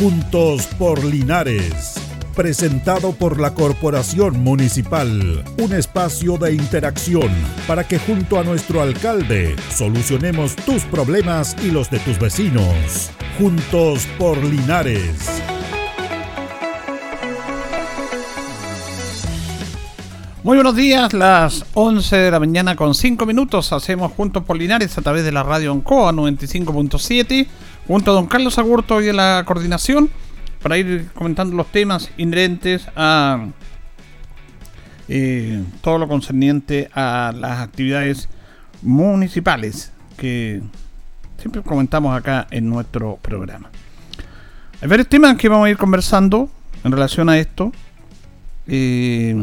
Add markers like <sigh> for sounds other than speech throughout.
Juntos por Linares. Presentado por la Corporación Municipal. Un espacio de interacción para que junto a nuestro alcalde solucionemos tus problemas y los de tus vecinos. Juntos por Linares. Muy buenos días, las 11 de la mañana con 5 minutos. Hacemos Juntos por Linares a través de la radio Oncoa 95.7 junto a don Carlos Agurto y a la coordinación para ir comentando los temas inherentes a eh, todo lo concerniente a las actividades municipales que siempre comentamos acá en nuestro programa. Hay varios temas que vamos a ir conversando en relación a esto. Eh,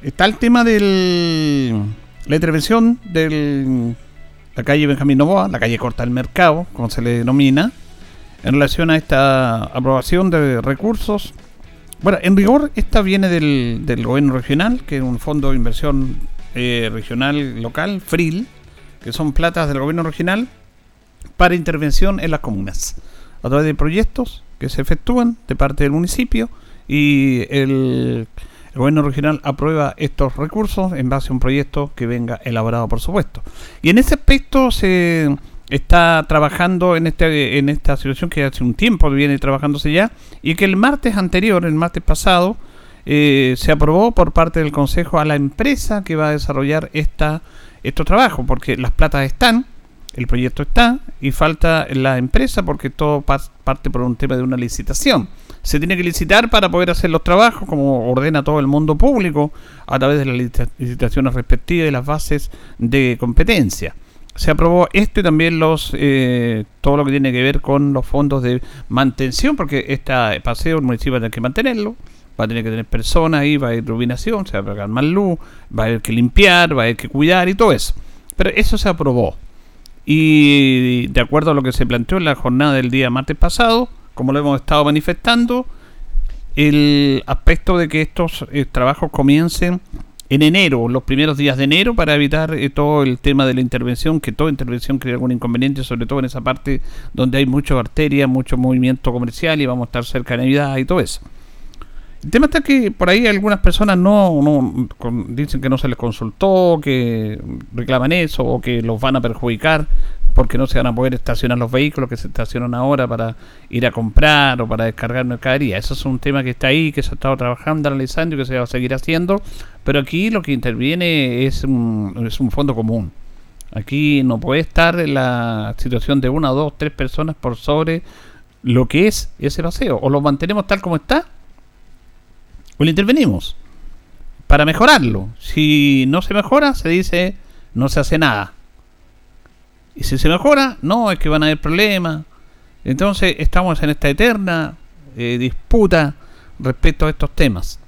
está el tema de la intervención del la calle Benjamín Novoa, la calle Corta del Mercado, como se le denomina, en relación a esta aprobación de recursos. Bueno, en rigor, esta viene del, gobierno regional, que es un fondo de inversión eh, regional local, FRIL, que son platas del gobierno regional para intervención en las comunas, a través de proyectos que se efectúan de parte del municipio y el el gobierno regional aprueba estos recursos en base a un proyecto que venga elaborado, por supuesto. Y en ese aspecto se está trabajando en este en esta situación que hace un tiempo viene trabajándose ya y que el martes anterior, el martes pasado, eh, se aprobó por parte del Consejo a la empresa que va a desarrollar esta estos trabajos, porque las platas están, el proyecto está y falta la empresa porque todo parte por un tema de una licitación se tiene que licitar para poder hacer los trabajos, como ordena todo el mundo público, a través de las licitaciones respectivas y las bases de competencia. Se aprobó esto y también los eh, todo lo que tiene que ver con los fondos de mantención, porque este paseo el municipio va que mantenerlo, va a tener que tener personas ahí, va a haber iluminación, se va a pagar más luz, va a haber que limpiar, va a haber que cuidar y todo eso. Pero eso se aprobó. Y de acuerdo a lo que se planteó en la jornada del día martes pasado, como lo hemos estado manifestando, el aspecto de que estos eh, trabajos comiencen en enero, los primeros días de enero, para evitar eh, todo el tema de la intervención, que toda intervención crea algún inconveniente, sobre todo en esa parte donde hay mucha arteria, mucho movimiento comercial y vamos a estar cerca de Navidad y todo eso. El tema está que por ahí algunas personas no, dicen que no se les consultó, que reclaman eso o que los van a perjudicar porque no se van a poder estacionar los vehículos que se estacionan ahora para ir a comprar o para descargar mercadería. Eso es un tema que está ahí, que se ha estado trabajando, analizando y que se va a seguir haciendo. Pero aquí lo que interviene es un, es un fondo común. Aquí no puede estar la situación de una, dos, tres personas por sobre lo que es ese paseo. O lo mantenemos tal como está, o lo intervenimos para mejorarlo. Si no se mejora, se dice no se hace nada. Y si se mejora, no, es que van a haber problemas. Entonces estamos en esta eterna eh, disputa respecto a estos temas.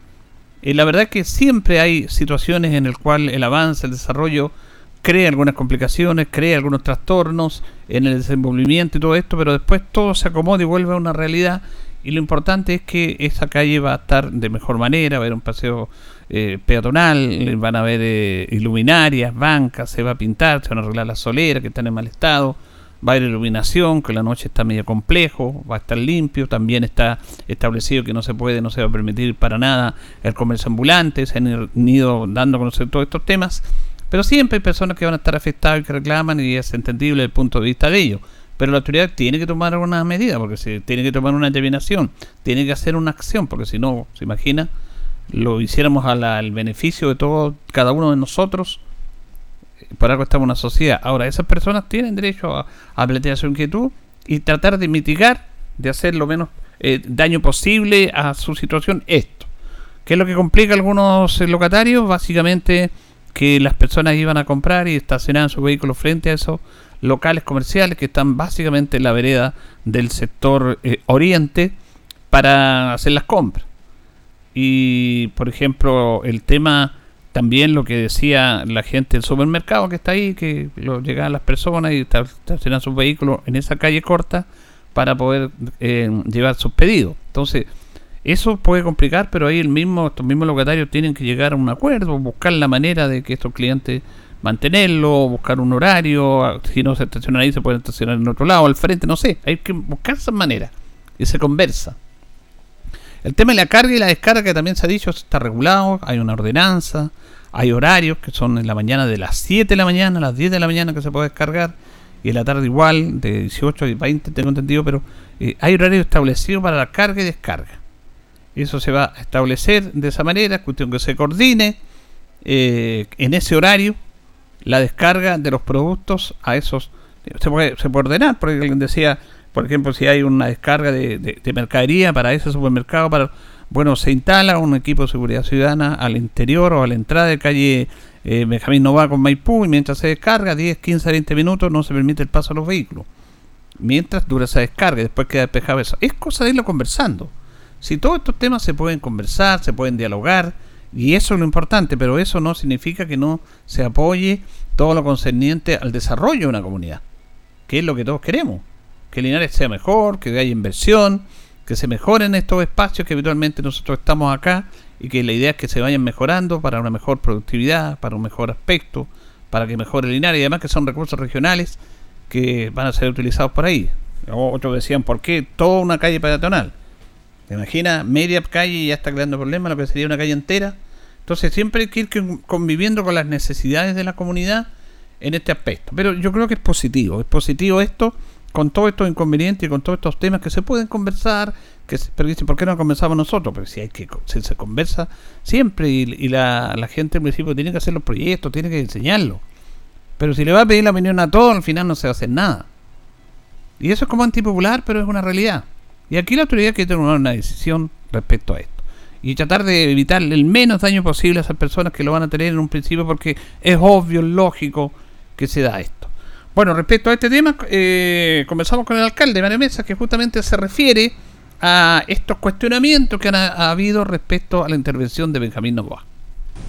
Y la verdad es que siempre hay situaciones en las cuales el avance, el desarrollo crea algunas complicaciones, crea algunos trastornos en el desenvolvimiento y todo esto, pero después todo se acomoda y vuelve a una realidad. Y lo importante es que esa calle va a estar de mejor manera, va a haber un paseo eh, peatonal, van a haber eh, iluminarias, bancas, se va a pintar, se van a arreglar las soleras que están en mal estado, va a haber iluminación, que la noche está medio complejo, va a estar limpio, también está establecido que no se puede, no se va a permitir para nada el comercio ambulante, se han ido dando a conocer todos estos temas, pero siempre hay personas que van a estar afectadas y que reclaman y es entendible el punto de vista de ellos. Pero la autoridad tiene que tomar alguna medida, porque se tiene que tomar una determinación, tiene que hacer una acción, porque si no, se imagina, lo hiciéramos al beneficio de todo, cada uno de nosotros, por algo estamos en una sociedad. Ahora, esas personas tienen derecho a, a plantear su inquietud y tratar de mitigar, de hacer lo menos eh, daño posible a su situación esto. ¿Qué es lo que complica a algunos locatarios? Básicamente que las personas iban a comprar y estacionaban sus vehículos frente a esos locales comerciales que están básicamente en la vereda del sector eh, oriente para hacer las compras. Y, por ejemplo, el tema también lo que decía la gente del supermercado que está ahí, que lo llegaban las personas y estacionan sus vehículos en esa calle corta para poder eh, llevar sus pedidos. Entonces, eso puede complicar, pero ahí el mismo, estos mismos locatarios tienen que llegar a un acuerdo, buscar la manera de que estos clientes mantenerlo, buscar un horario, si no se estaciona ahí se puede estacionar en otro lado, al frente, no sé, hay que buscar esa manera y se conversa. El tema de la carga y la descarga que también se ha dicho está regulado, hay una ordenanza, hay horarios que son en la mañana de las 7 de la mañana a las 10 de la mañana que se puede descargar y en la tarde igual, de 18 a 20 tengo entendido, pero eh, hay horarios establecidos para la carga y descarga. Eso se va a establecer de esa manera, cuestión que se coordine eh, en ese horario la descarga de los productos a esos. Se puede, se puede ordenar, porque alguien decía, por ejemplo, si hay una descarga de, de, mercadería para ese supermercado, para bueno, se instala un equipo de seguridad ciudadana al interior o a la entrada de calle eh, Benjamín Nova con Maipú y mientras se descarga, 10, 15, 20 minutos, no se permite el paso a los vehículos. Mientras dura esa descarga y después queda despejado eso. Es cosa de irlo conversando. Si todos estos temas se pueden conversar, se pueden dialogar, y eso es lo importante, pero eso no significa que no se apoye todo lo concerniente al desarrollo de una comunidad, que es lo que todos queremos. Que Linares sea mejor, que haya inversión, que se mejoren estos espacios que habitualmente nosotros estamos acá y que la idea es que se vayan mejorando para una mejor productividad, para un mejor aspecto, para que mejore Linares y además que son recursos regionales que van a ser utilizados por ahí. Otros decían, ¿por qué toda una calle peatonal? ¿Te imaginas? Media calle ya está creando problemas, lo que sería una calle entera. Entonces siempre hay que ir conviviendo con las necesidades de la comunidad en este aspecto. Pero yo creo que es positivo, es positivo esto con todos estos inconvenientes y con todos estos temas que se pueden conversar, que pero dicen, ¿por qué no conversamos nosotros? Pero si hay que se conversa siempre y, la, la, gente del municipio tiene que hacer los proyectos, tiene que enseñarlo. Pero si le va a pedir la opinión a todos, al final no se va a hacer nada. Y eso es como antipopular, pero es una realidad. Y aquí la autoridad quiere tomar una decisión respecto a esto. Y tratar de evitar el menos daño posible a esas personas que lo van a tener en un principio porque es obvio, lógico que se da esto. Bueno, respecto a este tema, eh, conversamos con el alcalde Mario Mesa, que justamente se refiere a estos cuestionamientos que han ha habido respecto a la intervención de Benjamín Novoa.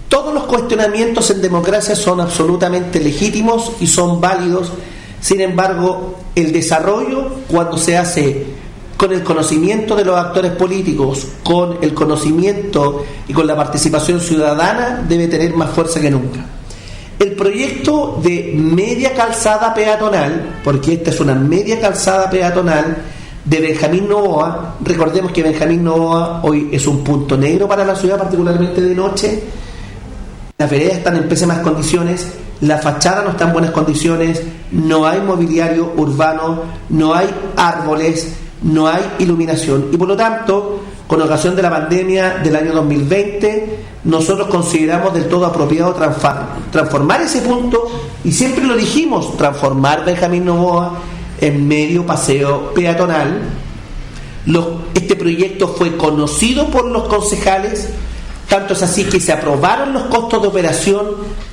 Todos los cuestionamientos en democracia son absolutamente legítimos y son válidos. Sin embargo, el desarrollo, cuando se hace con el conocimiento de los actores políticos, con el conocimiento y con la participación ciudadana, debe tener más fuerza que nunca. El proyecto de media calzada peatonal, porque esta es una media calzada peatonal de Benjamín Novoa, recordemos que Benjamín Novoa hoy es un punto negro para la ciudad, particularmente de noche, las veredas están en pésimas condiciones, la fachada no está en buenas condiciones, no hay mobiliario urbano, no hay árboles, no hay iluminación. Y por lo tanto, con ocasión de la pandemia del año 2020, nosotros consideramos del todo apropiado transformar ese punto, y siempre lo dijimos, transformar Benjamín Novoa en medio paseo peatonal. este proyecto fue conocido por los concejales, tanto es así que se aprobaron los costos de operación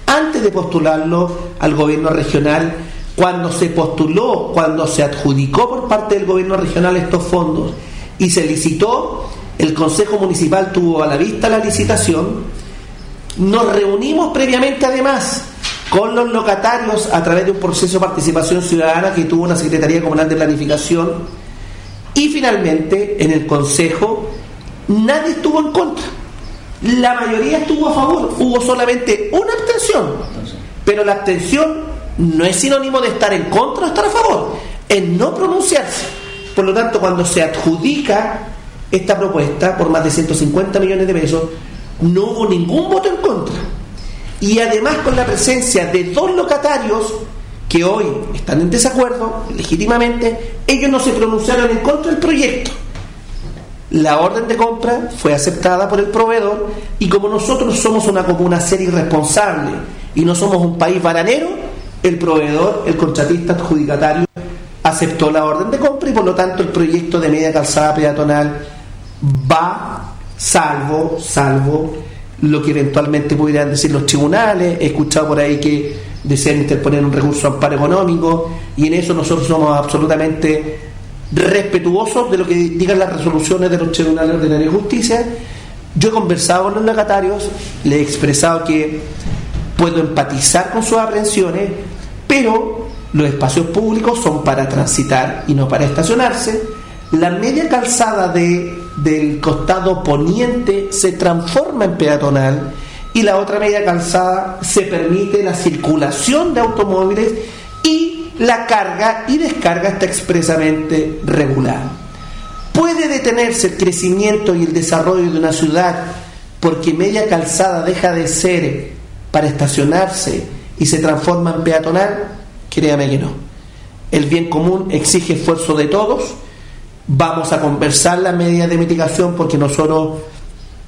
antes de postularlo al gobierno regional cuando se postuló, cuando se adjudicó por parte del gobierno regional estos fondos y se licitó, el Consejo Municipal tuvo a la vista la licitación, nos reunimos previamente además con los locatarios a través de un proceso de participación ciudadana que tuvo una Secretaría Comunal de Planificación. Y finalmente en el Consejo nadie estuvo en contra. La mayoría estuvo a favor, hubo solamente una abstención, pero la abstención no es sinónimo de estar en contra o estar a favor, es no pronunciarse. Por lo tanto, cuando se adjudica esta propuesta por más de 150 millones de pesos, no hubo ningún voto en contra. Y además con la presencia de dos locatarios que hoy están en desacuerdo, legítimamente, ellos no se pronunciaron en contra del proyecto. La orden de compra fue aceptada por el proveedor y como nosotros somos una comuna seria y responsable y no somos un país baranero, el proveedor, el contratista adjudicatario, aceptó la orden de compra y por lo tanto el proyecto de media calzada peatonal va salvo, salvo lo que eventualmente pudieran decir los tribunales. He escuchado por ahí que desean interponer un recurso de amparo económico y en eso nosotros somos absolutamente respetuosos de lo que digan las resoluciones de los tribunales de justicia. Yo he conversado con los locatarios, le he expresado que puedo empatizar con sus aprensiones, pero los espacios públicos son para transitar y no para estacionarse. La media calzada de, del costado poniente se transforma en peatonal y la otra media calzada se permite la circulación de automóviles y la carga y descarga está expresamente regulada. ¿Puede detenerse el crecimiento y el desarrollo de una ciudad porque media calzada deja de ser para estacionarse y se transforma en peatonal? Créame que no. El bien común exige esfuerzo de todos. Vamos a conversar las medidas de mitigación porque nosotros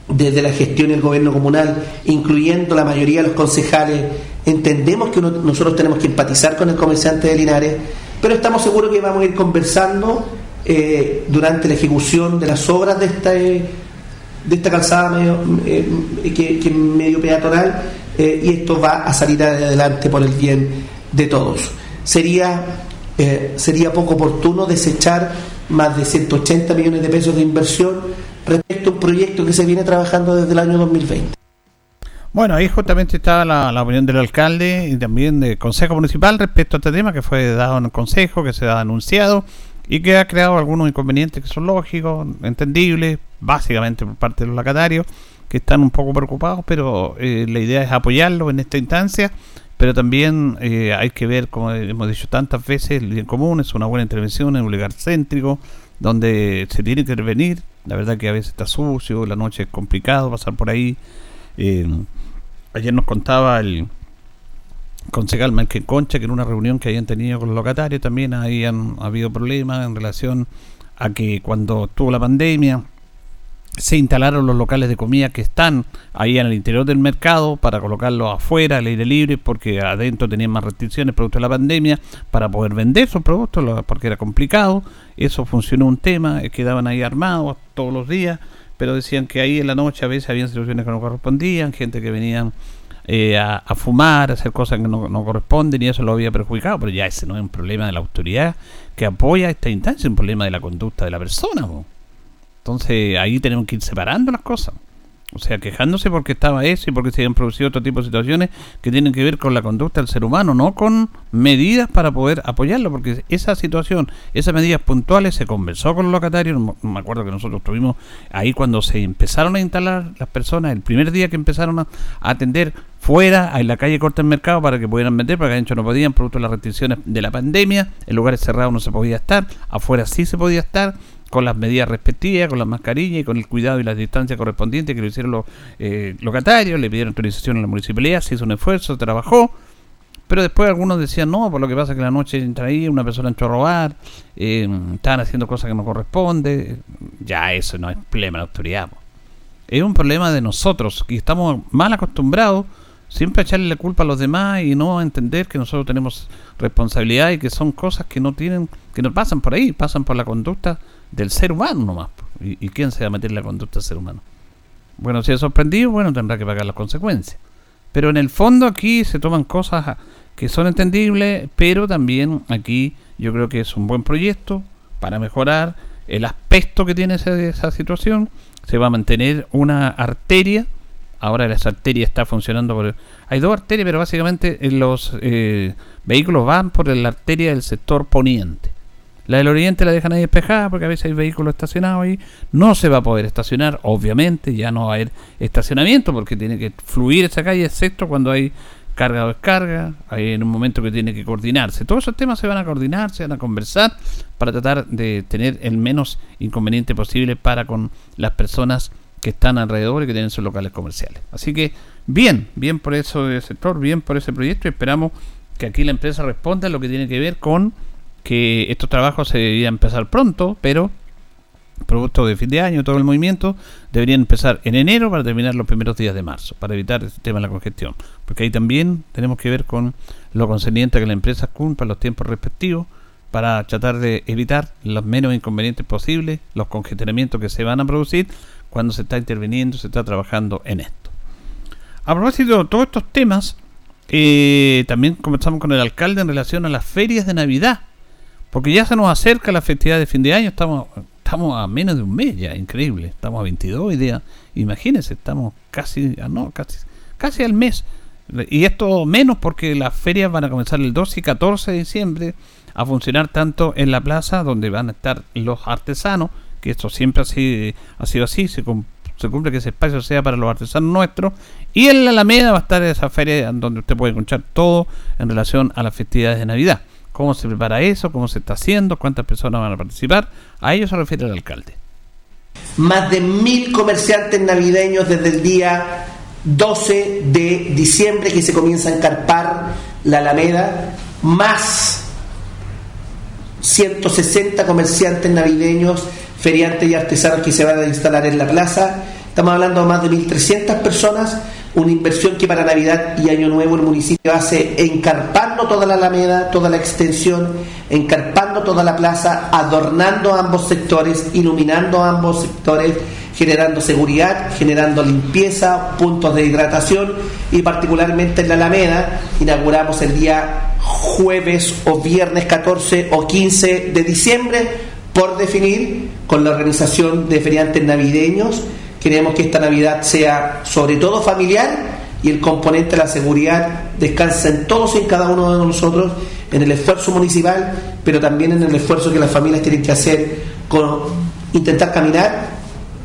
desde la gestión y el gobierno comunal, incluyendo la mayoría de los concejales, entendemos que nosotros tenemos que empatizar con el comerciante de Linares, pero estamos seguros que vamos a ir conversando eh, durante la ejecución de las obras de esta, de esta calzada medio, eh, peatonal eh, y esto va a salir adelante por el bien de todos. Sería, sería poco oportuno desechar más de 180 millones de pesos de inversión respecto a un proyecto que se viene trabajando desde el año 2020. Bueno, ahí justamente estaba la, opinión del alcalde y también del Consejo Municipal respecto a este tema que fue dado en el Consejo, que se ha anunciado y que ha creado algunos inconvenientes que son lógicos, entendibles, básicamente por parte de los locatarios, que están un poco preocupados, pero eh, la idea es apoyarlo en esta instancia, pero también eh, hay que ver, como hemos dicho tantas veces, el bien común es una buena intervención en un lugar céntrico, donde se tiene que intervenir, la verdad que a veces está sucio, la noche es complicado pasar por ahí. Eh, ayer nos contaba el concejal Michael Concha que en una reunión que habían tenido con los locatarios también habían habido problemas en relación a que cuando tuvo la pandemia se instalaron los locales de comida que están ahí en el interior del mercado para colocarlos afuera, al aire libre, porque adentro tenían más restricciones producto de la pandemia, para poder vender sus productos, porque era complicado. Eso funcionó un tema, eh, quedaban ahí armados todos los días, pero decían que ahí en la noche a veces había situaciones que no correspondían, gente que venían eh, a, fumar, a hacer cosas que no, no, corresponden y eso lo había perjudicado, pero ya ese no es un problema de la autoridad que apoya esta instancia, es un problema de la conducta de la persona. Entonces ahí tenemos que ir separando las cosas. O sea, quejándose porque estaba eso y porque se habían producido otro tipo de situaciones que tienen que ver con la conducta del ser humano, no con medidas para poder apoyarlo, porque esa situación, esas medidas puntuales se conversó con los locatarios, me acuerdo que nosotros estuvimos ahí cuando se empezaron a instalar las personas, el primer día que empezaron a atender fuera, en la calle corta el mercado para que pudieran vender, porque adentro no podían, producto de las restricciones de la pandemia, en lugares cerrados no se podía estar, afuera sí se podía estar, con las medidas respectivas, con las mascarillas y con el cuidado y las distancias correspondientes que lo hicieron los eh, locatarios, le pidieron autorización a la municipalidad, se hizo un esfuerzo, trabajó, pero después algunos decían no, por lo que pasa que la noche entra ahí, una persona entró a robar, eh, estaban haciendo cosas que no corresponde, ya eso no es problema de la autoridad. Es un problema de nosotros, que estamos mal acostumbrados siempre a echarle la culpa a los demás y no entender que nosotros tenemos responsabilidad y que son cosas que no tienen, que no pasan por ahí, pasan por la conducta del ser humano nomás. ¿Y, quién se va a meter en la conducta del ser humano? Bueno, si es sorprendido, bueno, tendrá que pagar las consecuencias. Pero en el fondo aquí se toman cosas que son entendibles, pero también aquí yo creo que es un buen proyecto para mejorar el aspecto que tiene esa, situación. Se va a mantener una arteria. Ahora esa arteria está funcionando por... Hay dos arterias, pero básicamente los eh, vehículos van por la arteria del sector poniente. La del oriente la dejan ahí despejada porque a veces hay vehículos estacionados ahí. No se va a poder estacionar, obviamente, ya no va a haber estacionamiento porque tiene que fluir esa calle, excepto cuando hay carga o descarga, hay en un momento que tiene que coordinarse. Todos esos temas se van a coordinar, se van a conversar para tratar de tener el menos inconveniente posible para con las personas que están alrededor y que tienen sus locales comerciales. Así que bien, bien por ese sector, bien por ese proyecto y esperamos que aquí la empresa responda a lo que tiene que ver con que estos trabajos se deberían empezar pronto, pero producto de fin de año, todo el movimiento, deberían empezar en enero para terminar los primeros días de marzo, para evitar el tema de la congestión. Porque ahí también tenemos que ver con lo concerniente que la empresa cumpla los tiempos respectivos para tratar de evitar los menos inconvenientes posibles, los congestionamientos que se van a producir cuando se está interviniendo, se está trabajando en esto. A propósito de todos estos temas, eh, también conversamos con el alcalde en relación a las ferias de Navidad porque ya se nos acerca la festividad de fin de año, estamos, estamos a menos de un mes ya, increíble. Estamos a 22 hoy. Imagínense, estamos casi, ah, no, casi, casi al mes. Y esto menos porque las ferias van a comenzar el 12 y 14 de diciembre a funcionar tanto en la plaza donde van a estar los artesanos, que esto siempre ha sido, ha sido así, se, se cumple que ese espacio sea para los artesanos nuestros. Y en la Alameda va a estar esa feria donde usted puede encontrar todo en relación a las festividades de Navidad. Cómo se prepara eso, cómo se está haciendo, cuántas personas van a participar. A ello se refiere el alcalde. Más de mil comerciantes navideños desde el día 12 de diciembre que se comienza a encarpar la Alameda, más 160 comerciantes navideños, feriantes y artesanos que se van a instalar en la plaza. Estamos hablando de más de 1.300 personas, una inversión que para Navidad y Año Nuevo el municipio hace encarpando toda la Alameda, toda la extensión, encarpando toda la plaza, adornando ambos sectores, iluminando ambos sectores generando seguridad, generando limpieza, puntos de hidratación y particularmente en la Alameda inauguramos el día jueves o viernes 14 o 15 de diciembre por definir con la organización de feriantes navideños. Queremos que esta Navidad sea sobre todo familiar y el componente de la seguridad descansa en todos y en cada uno de nosotros, en el esfuerzo municipal, pero también en el esfuerzo que las familias tienen que hacer con intentar caminar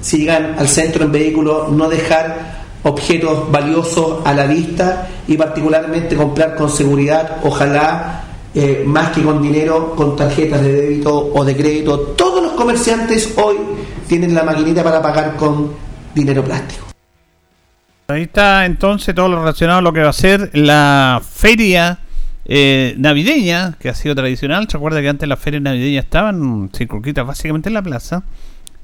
si llegan al centro en vehículo, no dejar objetos valiosos a la vista y particularmente comprar con seguridad, ojalá eh, más que con dinero, con tarjetas de débito o de crédito. Todos los comerciantes hoy tienen la maquinita para pagar con dinero plástico. Ahí está entonces todo lo relacionado a lo que va a ser la feria eh, navideña, que ha sido tradicional. ¿Se acuerda que antes las ferias navideñas estaban circunscritas básicamente en la plaza?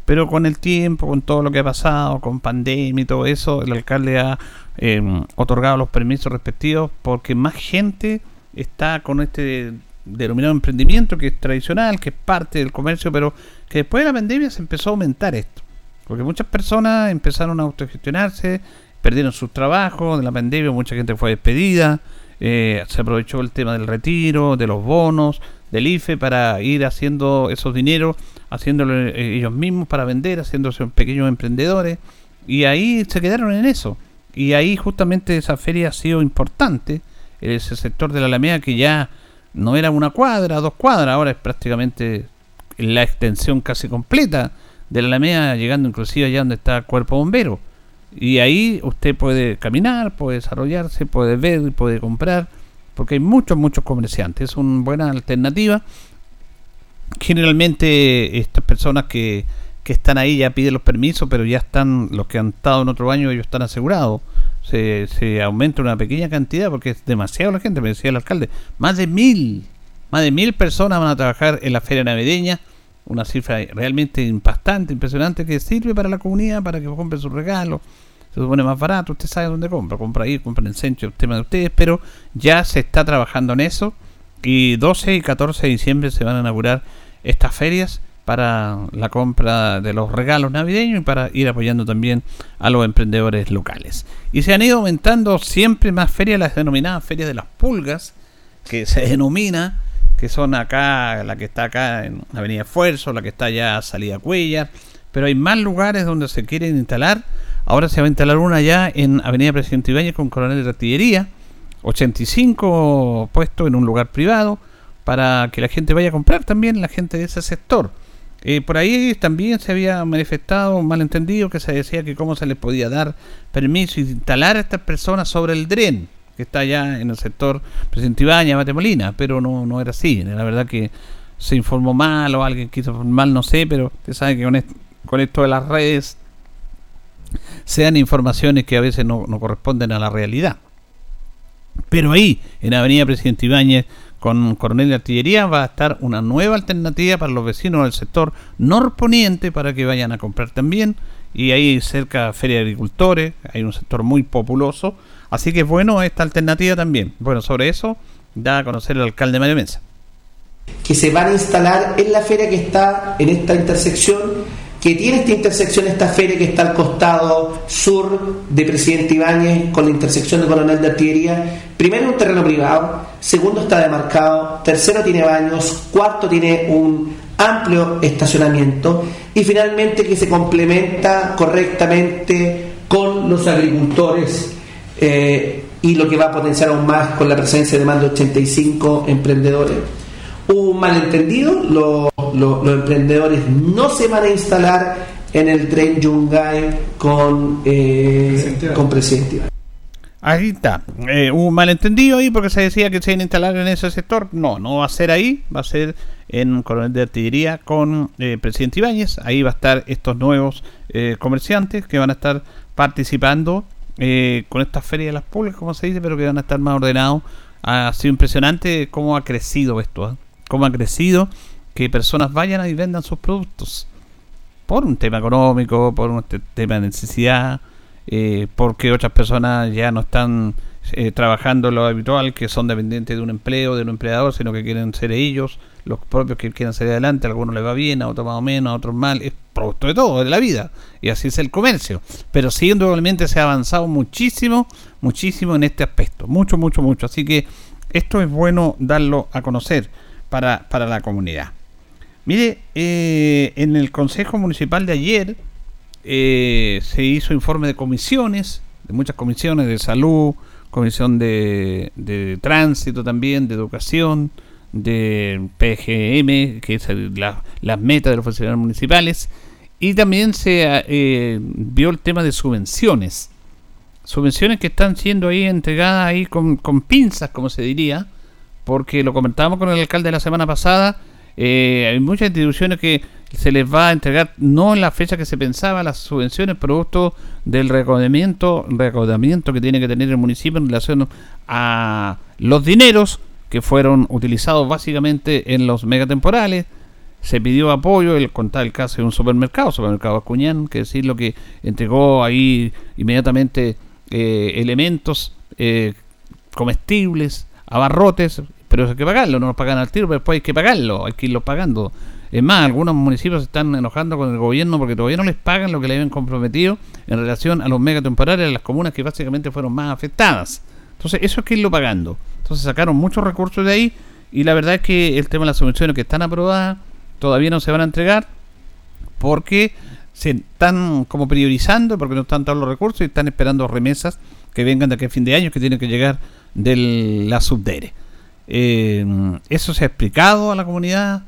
Pero con el tiempo, con todo lo que ha pasado, con pandemia y todo eso, el alcalde ha em, otorgado los permisos respectivos porque más gente está con este denominado emprendimiento que es tradicional, que es parte del comercio, pero que después de la pandemia se empezó a aumentar esto. Porque muchas personas empezaron a autogestionarse, perdieron sus trabajos, de la pandemia mucha gente fue despedida, eh, se aprovechó el tema del retiro, de los bonos, del IFE para ir haciendo esos dineros, haciéndolo eh, ellos mismos para vender, haciéndose pequeños emprendedores. Y ahí se quedaron en eso. Y ahí justamente esa feria ha sido importante. Ese sector de la Alameda que ya no era una cuadra, dos cuadras, ahora es prácticamente la extensión casi completa de la Alameda, llegando inclusive allá donde está el cuerpo bombero. Y ahí usted puede caminar, puede desarrollarse, puede ver, puede comprar porque hay muchos, muchos comerciantes. Es una buena alternativa. Generalmente estas personas que, que están ahí ya piden los permisos, pero ya están, los que han estado en otro año, ellos están asegurados. Se, se aumenta una pequeña cantidad porque es demasiado la gente, me decía el alcalde. Más de mil, más de mil personas van a trabajar en la feria navideña. Una cifra realmente impactante, impresionante, que sirve para la comunidad, para que compren sus regalos se supone más barato, usted sabe dónde compra, compra ahí, compra en el centro, el tema de ustedes, pero ya se está trabajando en eso y 12 y 14 de diciembre se van a inaugurar estas ferias para la compra de los regalos navideños y para ir apoyando también a los emprendedores locales. Y se han ido aumentando siempre más ferias, las denominadas ferias de las pulgas, que se denomina, que son acá, la que está acá en Avenida Esfuerzo, la que está allá salida Cuellar, pero hay más lugares donde se quieren instalar Ahora se va a instalar una ya en Avenida Presidente Ibáñez con coronel de artillería. 85 puestos en un lugar privado para que la gente vaya a comprar también, la gente de ese sector. Eh, por ahí también se había manifestado un malentendido que se decía que cómo se les podía dar permiso de instalar a estas personas sobre el dren que está allá en el sector Presidente Ibañez, Batemolina, pero no, no era así. La verdad que se informó mal o alguien quiso mal, no sé, pero usted sabe que con esto de las redes sean informaciones que a veces no, corresponden a la realidad. Pero ahí, en Avenida Presidente Ibáñez, con Coronel de Artillería, va a estar una nueva alternativa para los vecinos del sector norponiente para que vayan a comprar también. Y ahí cerca Feria de Agricultores, hay un sector muy populoso. Así que bueno esta alternativa también. Bueno, sobre eso da a conocer el alcalde Mario Mesa. Que se van a instalar en la feria que está en esta intersección que tiene esta intersección, esta feria que está al costado sur de Presidente Ibáñez con la intersección de Coronel de Artillería. Primero un terreno privado, segundo está demarcado, tercero tiene baños, cuarto tiene un amplio estacionamiento y finalmente que se complementa correctamente con los agricultores eh, y lo que va a potenciar aún más con la presencia de más de 85 emprendedores hubo un malentendido, los, los, emprendedores no se van a instalar en el tren Yungay con, eh, con Presidente Ahí está. Eh, hubo un malentendido ahí porque se decía que se iban a instalar en ese sector. No, no va a ser ahí. Va a ser en Coronel de Artillería con eh, Presidente Ibáñez. Ahí va a estar estos nuevos eh, comerciantes que van a estar participando con esta feria de las pulgas, como se dice, pero que van a estar más ordenados. Ha sido impresionante cómo ha crecido esto. Cómo ha crecido que personas vayan y vendan sus productos. Por un tema económico, por un tema de necesidad eh, porque otras personas ya no están eh, trabajando lo habitual, que son dependientes de un empleo, de un empleador, sino que quieren ser ellos, los propios que quieren salir adelante, a algunos les va bien, a otros más o menos, a otros mal, es producto de todo, de la vida, y así es el comercio. Pero sí, indudablemente se ha avanzado muchísimo, muchísimo en este aspecto, mucho, mucho, mucho. Así que esto es bueno darlo a conocer para, para la comunidad. Mire, eh, en el Consejo Municipal de ayer, eh, se hizo informe de comisiones, de muchas comisiones de salud, comisión de, de tránsito también, de educación, de PGM, que es las metas de los funcionarios municipales, y también se eh, vio el tema de subvenciones. Subvenciones que están siendo ahí entregadas ahí con, con pinzas, como se diría, porque lo comentábamos con el alcalde la semana pasada, eh, hay muchas instituciones que se les va a entregar no en la fecha que se pensaba las subvenciones producto del recaudamiento, que tiene que tener el municipio en relación a los dineros que fueron utilizados básicamente en los megatemporales. Se pidió apoyo, el contar el caso de un supermercado, supermercado Acuñán, que decir lo que entregó ahí inmediatamente eh, elementos eh, comestibles, abarrotes, pero hay que pagarlo, no nos pagan al tiro, pero después hay que pagarlo, hay que irlo pagando. Es más, algunos municipios se están enojando con el gobierno porque todavía no les pagan lo que le habían comprometido en relación a los megatemporales de las comunas que básicamente fueron más afectadas. Entonces, eso es que irlo pagando. Entonces, sacaron muchos recursos de ahí y la verdad es que el tema de las subvenciones que están aprobadas todavía no se van a entregar porque se están como priorizando, porque no están todos los recursos y están esperando remesas que vengan de aquí a fin de año que tienen que llegar de la subdere. Eh, eso se ha explicado a la comunidad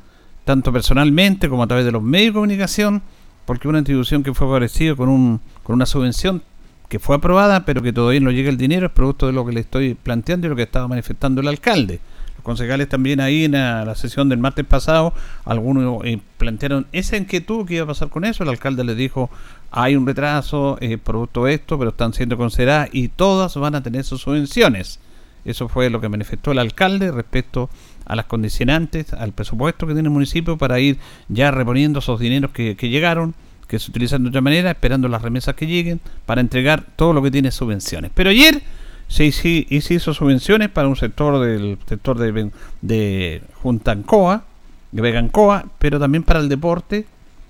tanto personalmente como a través de los medios de comunicación, porque una institución que fue favorecida con, un, con una subvención que fue aprobada, pero que todavía no llega el dinero, es producto de lo que le estoy planteando y lo que estaba manifestando el alcalde. Los concejales también ahí en la, sesión del martes pasado, algunos eh, plantearon esa inquietud que iba a pasar con eso, el alcalde les dijo, hay un retraso, eh, producto de esto, pero están siendo consideradas y todas van a tener sus subvenciones. Eso fue lo que manifestó el alcalde respecto a las condicionantes, al presupuesto que tiene el municipio para ir ya reponiendo esos dineros que, llegaron, que se utilizan de otra manera, esperando las remesas que lleguen, para entregar todo lo que tiene subvenciones. Pero ayer se hizo, subvenciones para un sector del sector de, de Juntancoa, de Vegancoa, pero también para el deporte.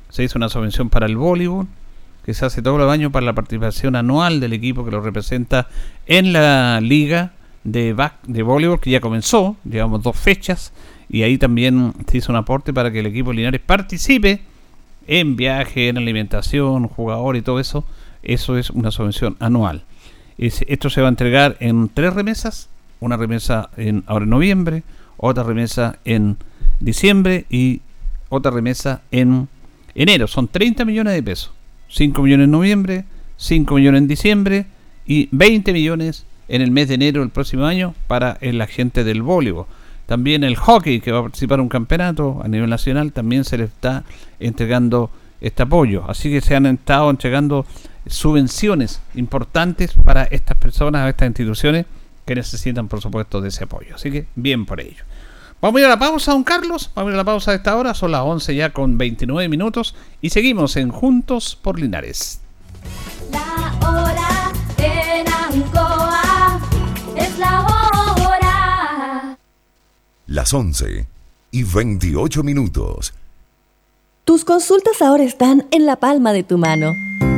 Se hizo una subvención para el voleibol, que se hace todos los años para la participación anual del equipo que lo representa en la liga de, de voleibol que ya comenzó, llevamos dos fechas, y ahí también se hizo un aporte para que el equipo Linares participe en viaje, en alimentación, jugador y todo eso. Eso es una subvención anual. esto se va a entregar en tres remesas, una remesa en, ahora en noviembre, otra remesa en diciembre y otra remesa en enero. Son 30 millones de pesos. 5 millones en noviembre, 5 millones en diciembre y 20 millones en el mes de enero del próximo año para la gente del voleibol. También el hockey, que va a participar en un campeonato a nivel nacional, también se le está entregando este apoyo. Así que se han estado entregando subvenciones importantes para estas personas, a estas instituciones que necesitan, por supuesto, de ese apoyo. Así que bien por ello. Vamos a ir a la pausa, don Carlos. Vamos a ir a la pausa de esta hora. Son las 11 ya con 29 minutos. Y seguimos en Juntos por Linares. La hora Las 11 y 28 minutos. Tus consultas ahora están en la palma de tu mano.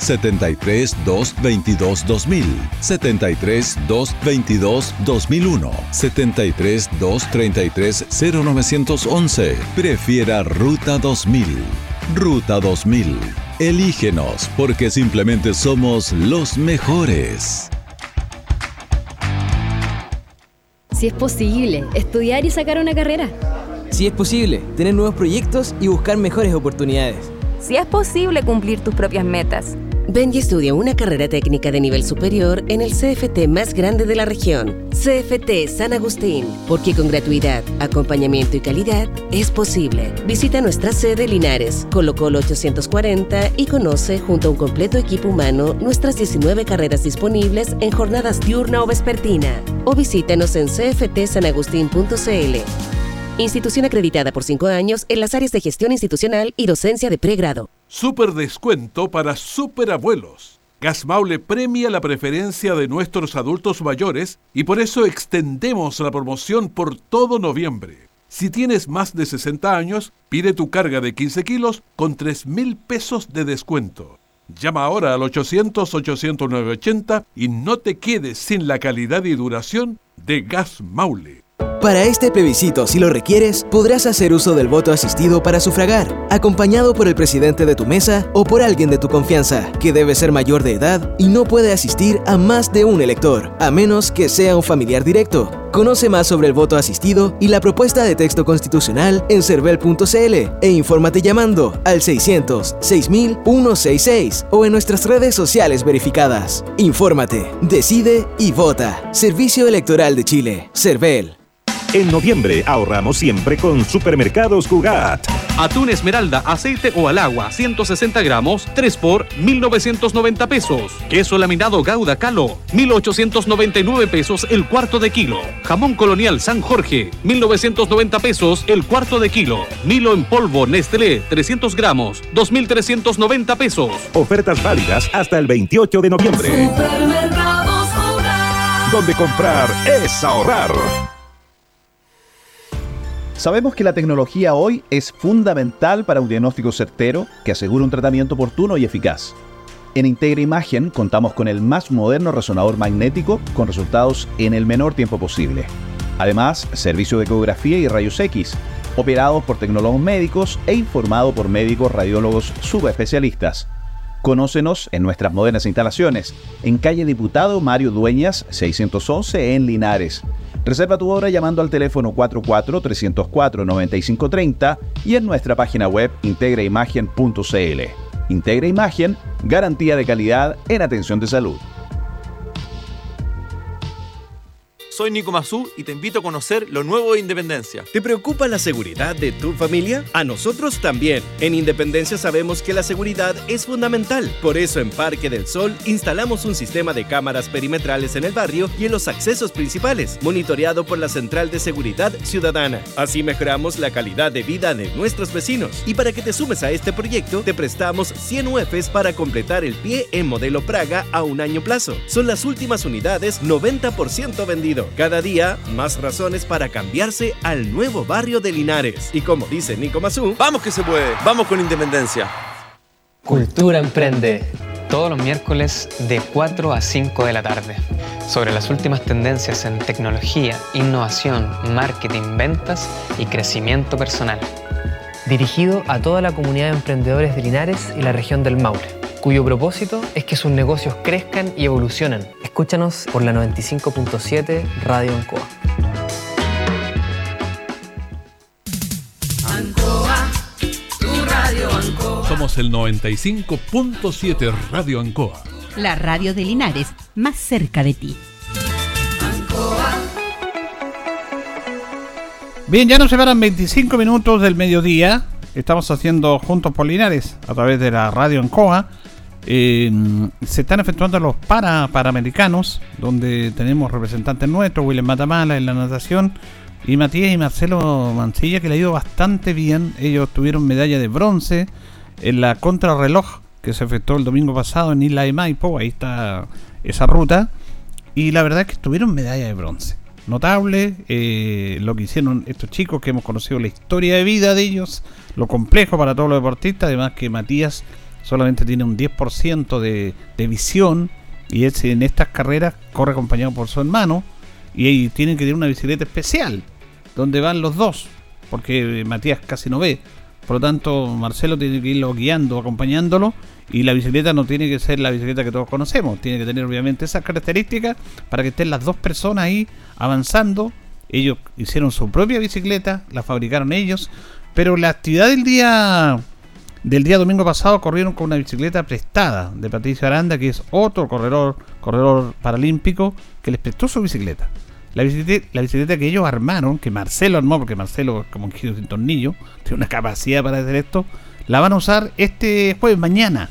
73 222 2000, 73 222 2001, 73 233 0911. Prefiera Ruta 2000. Ruta 2000. Elígenos porque simplemente somos los mejores. Si es posible, estudiar y sacar una carrera. Si es posible, tener nuevos proyectos y buscar mejores oportunidades. Si es posible cumplir tus propias metas. Ven y estudia una carrera técnica de nivel superior en el CFT más grande de la región, CFT San Agustín, porque con gratuidad, acompañamiento y calidad es posible. Visita nuestra sede Linares, Colo Colo 840 y conoce junto a un completo equipo humano nuestras 19 carreras disponibles en jornadas diurna o vespertina. O visítanos en cftsanagustin.cl. Institución acreditada por cinco años en las áreas de gestión institucional y docencia de pregrado. Super descuento para superabuelos. Gas Maule premia la preferencia de nuestros adultos mayores y por eso extendemos la promoción por todo noviembre. Si tienes más de 60 años, pide tu carga de 15 kilos con 3 mil pesos de descuento. Llama ahora al 800-800-980 y no te quedes sin la calidad y duración de Gas Maule. Para este plebiscito, si lo requieres, podrás hacer uso del voto asistido para sufragar, acompañado por el presidente de tu mesa o por alguien de tu confianza, que debe ser mayor de edad y no puede asistir a más de un elector, a menos que sea un familiar directo. Conoce más sobre el voto asistido y la propuesta de texto constitucional en cervel.cl e infórmate llamando al 600 6000 166 o en nuestras redes sociales verificadas. Infórmate, decide y vota. Servicio Electoral de Chile. Cervel. En noviembre ahorramos siempre con Supermercados Cugat. Atún Esmeralda, aceite o al agua, 160 gramos, 3 por 1,990 pesos. Queso laminado Gouda Calo, 1,899 pesos el cuarto de kilo. Jamón colonial San Jorge, 1,990 pesos el cuarto de kilo. Milo en polvo Nestlé, 300 gramos, 2,390 pesos. Ofertas válidas hasta el 28 de noviembre. Supermercados Cugat. Donde comprar es ahorrar. Sabemos que la tecnología hoy es fundamental para un diagnóstico certero que asegura un tratamiento oportuno y eficaz. En Integra Imagen contamos con el más moderno resonador magnético con resultados en el menor tiempo posible. Además, servicio de ecografía y rayos X, operados por tecnólogos médicos e informado por médicos radiólogos subespecialistas. Conócenos en nuestras modernas instalaciones, en calle Diputado Mario Dueñas, 611 en Linares. Reserva tu hora llamando al teléfono 44-304-9530 y en nuestra página web integraimagen.cl. Integra Imagen, garantía de calidad en atención de salud. Soy Nico Mazú y te invito a conocer lo nuevo de Independencia. ¿Te preocupa la seguridad de tu familia? A nosotros también. En Independencia sabemos que la seguridad es fundamental. Por eso en Parque del Sol instalamos un sistema de cámaras perimetrales en el barrio y en los accesos principales, monitoreado por la Central de Seguridad Ciudadana. Así mejoramos la calidad de vida de nuestros vecinos. Y para que te sumes a este proyecto, te prestamos 100 UFs para completar el pie en modelo Praga a un año plazo. Son las últimas unidades 90% vendido. Cada día, más razones para cambiarse al nuevo barrio de Linares. Y como dice Nico Mazú, ¡vamos que se puede! ¡Vamos con Independencia! Cultura Emprende. Todos los miércoles de 4 a 5 de la tarde. Sobre las últimas tendencias en tecnología, innovación, marketing, ventas y crecimiento personal. Dirigido a toda la comunidad de emprendedores de Linares y la región del Maule cuyo propósito es que sus negocios crezcan y evolucionen. Escúchanos por la 95.7 Radio Ancoa. Ancoa, tu radio Ancoa. Somos el 95.7 Radio Ancoa. La radio de Linares, más cerca de ti. Bien, ya nos separan 25 minutos del mediodía. Estamos haciendo Juntos por Linares a través de la radio Ancoa. Eh, se están efectuando los para Panamericanos, donde tenemos representantes nuestros, William Matamala en la natación, Y Matías y Marcelo Mancilla, que le ha ido bastante bien. Ellos tuvieron medalla de bronce en la contrarreloj que se efectuó el domingo pasado en Isla de Maipo. Ahí está esa ruta. Y la verdad es que tuvieron medalla de bronce. Notable eh, lo que hicieron estos chicos, que hemos conocido la historia de vida de ellos, lo complejo para todos los deportistas. Además que Matías solamente tiene un 10% de, de visión y es, en estas carreras corre acompañado por su hermano y ahí tienen que tener una bicicleta especial donde van los dos porque Matías casi no ve. Por lo tanto Marcelo tiene que irlo guiando acompañándolo y la bicicleta no tiene que ser la bicicleta que todos conocemos. Tiene que tener obviamente esas características para que estén las dos personas ahí avanzando. Ellos hicieron su propia bicicleta la fabricaron ellos pero la actividad del día del día domingo pasado corrieron con una bicicleta prestada de Patricio Aranda, que es otro corredor, corredor paralímpico, que les prestó su bicicleta. La bicicleta, que ellos armaron, que Marcelo armó, porque Marcelo como un giro sin tornillo, <laughs> tiene una capacidad para hacer esto, la van a usar este jueves, mañana,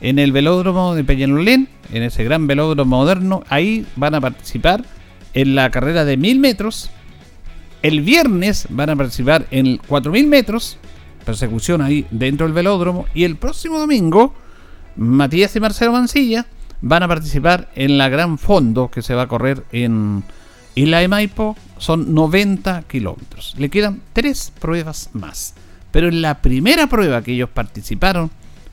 en el velódromo de Peñalolén, en ese gran velódromo moderno. Ahí van a participar en la carrera de 1000 metros. El viernes van a participar en 4000 metros persecución ahí dentro del velódromo. Y el próximo domingo, Matías y Marcelo Mancilla van a participar en la Gran Fondo que se va a correr en Isla de Maipo. Son 90 kilómetros. Le quedan tres pruebas más. Pero en la primera prueba que ellos participaron,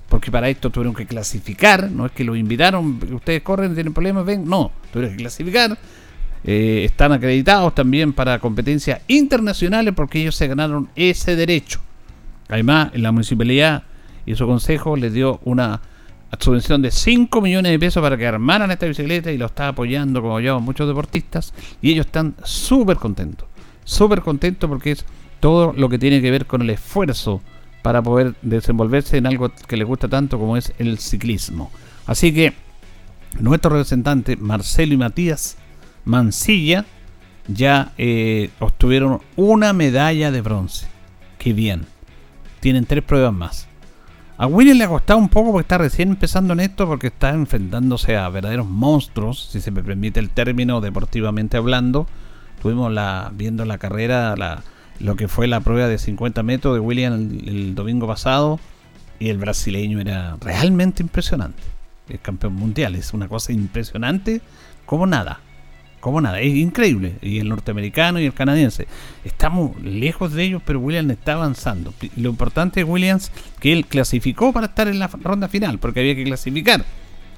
porque para esto tuvieron que clasificar, no es que los invitaron, ustedes corren, tienen problemas, ven, no, tuvieron que clasificar. Eh, están acreditados también para competencias internacionales porque ellos se ganaron ese derecho. Además, la municipalidad y su consejo les dio una subvención de 5 millones de pesos para que armaran esta bicicleta y lo está apoyando como yo muchos deportistas y ellos están súper contentos, súper contentos porque es todo lo que tiene que ver con el esfuerzo para poder desenvolverse en algo que les gusta tanto como es el ciclismo. Así que nuestros representantes Marcelo y Matías Mancilla ya eh, obtuvieron una medalla de bronce. Qué bien tienen tres pruebas más. A William le ha costado un poco porque está recién empezando en esto, porque está enfrentándose a verdaderos monstruos, si se me permite el término, deportivamente hablando. Estuvimos la, viendo la carrera, lo que fue la prueba de 50 metros de William el, domingo pasado, y el brasileño era realmente impresionante. El campeón mundial es una cosa impresionante como nada como nada, es increíble. Y el norteamericano y el canadiense. Estamos lejos de ellos, pero Williams está avanzando. Lo importante es Williams que él clasificó para estar en la ronda final, porque había que clasificar.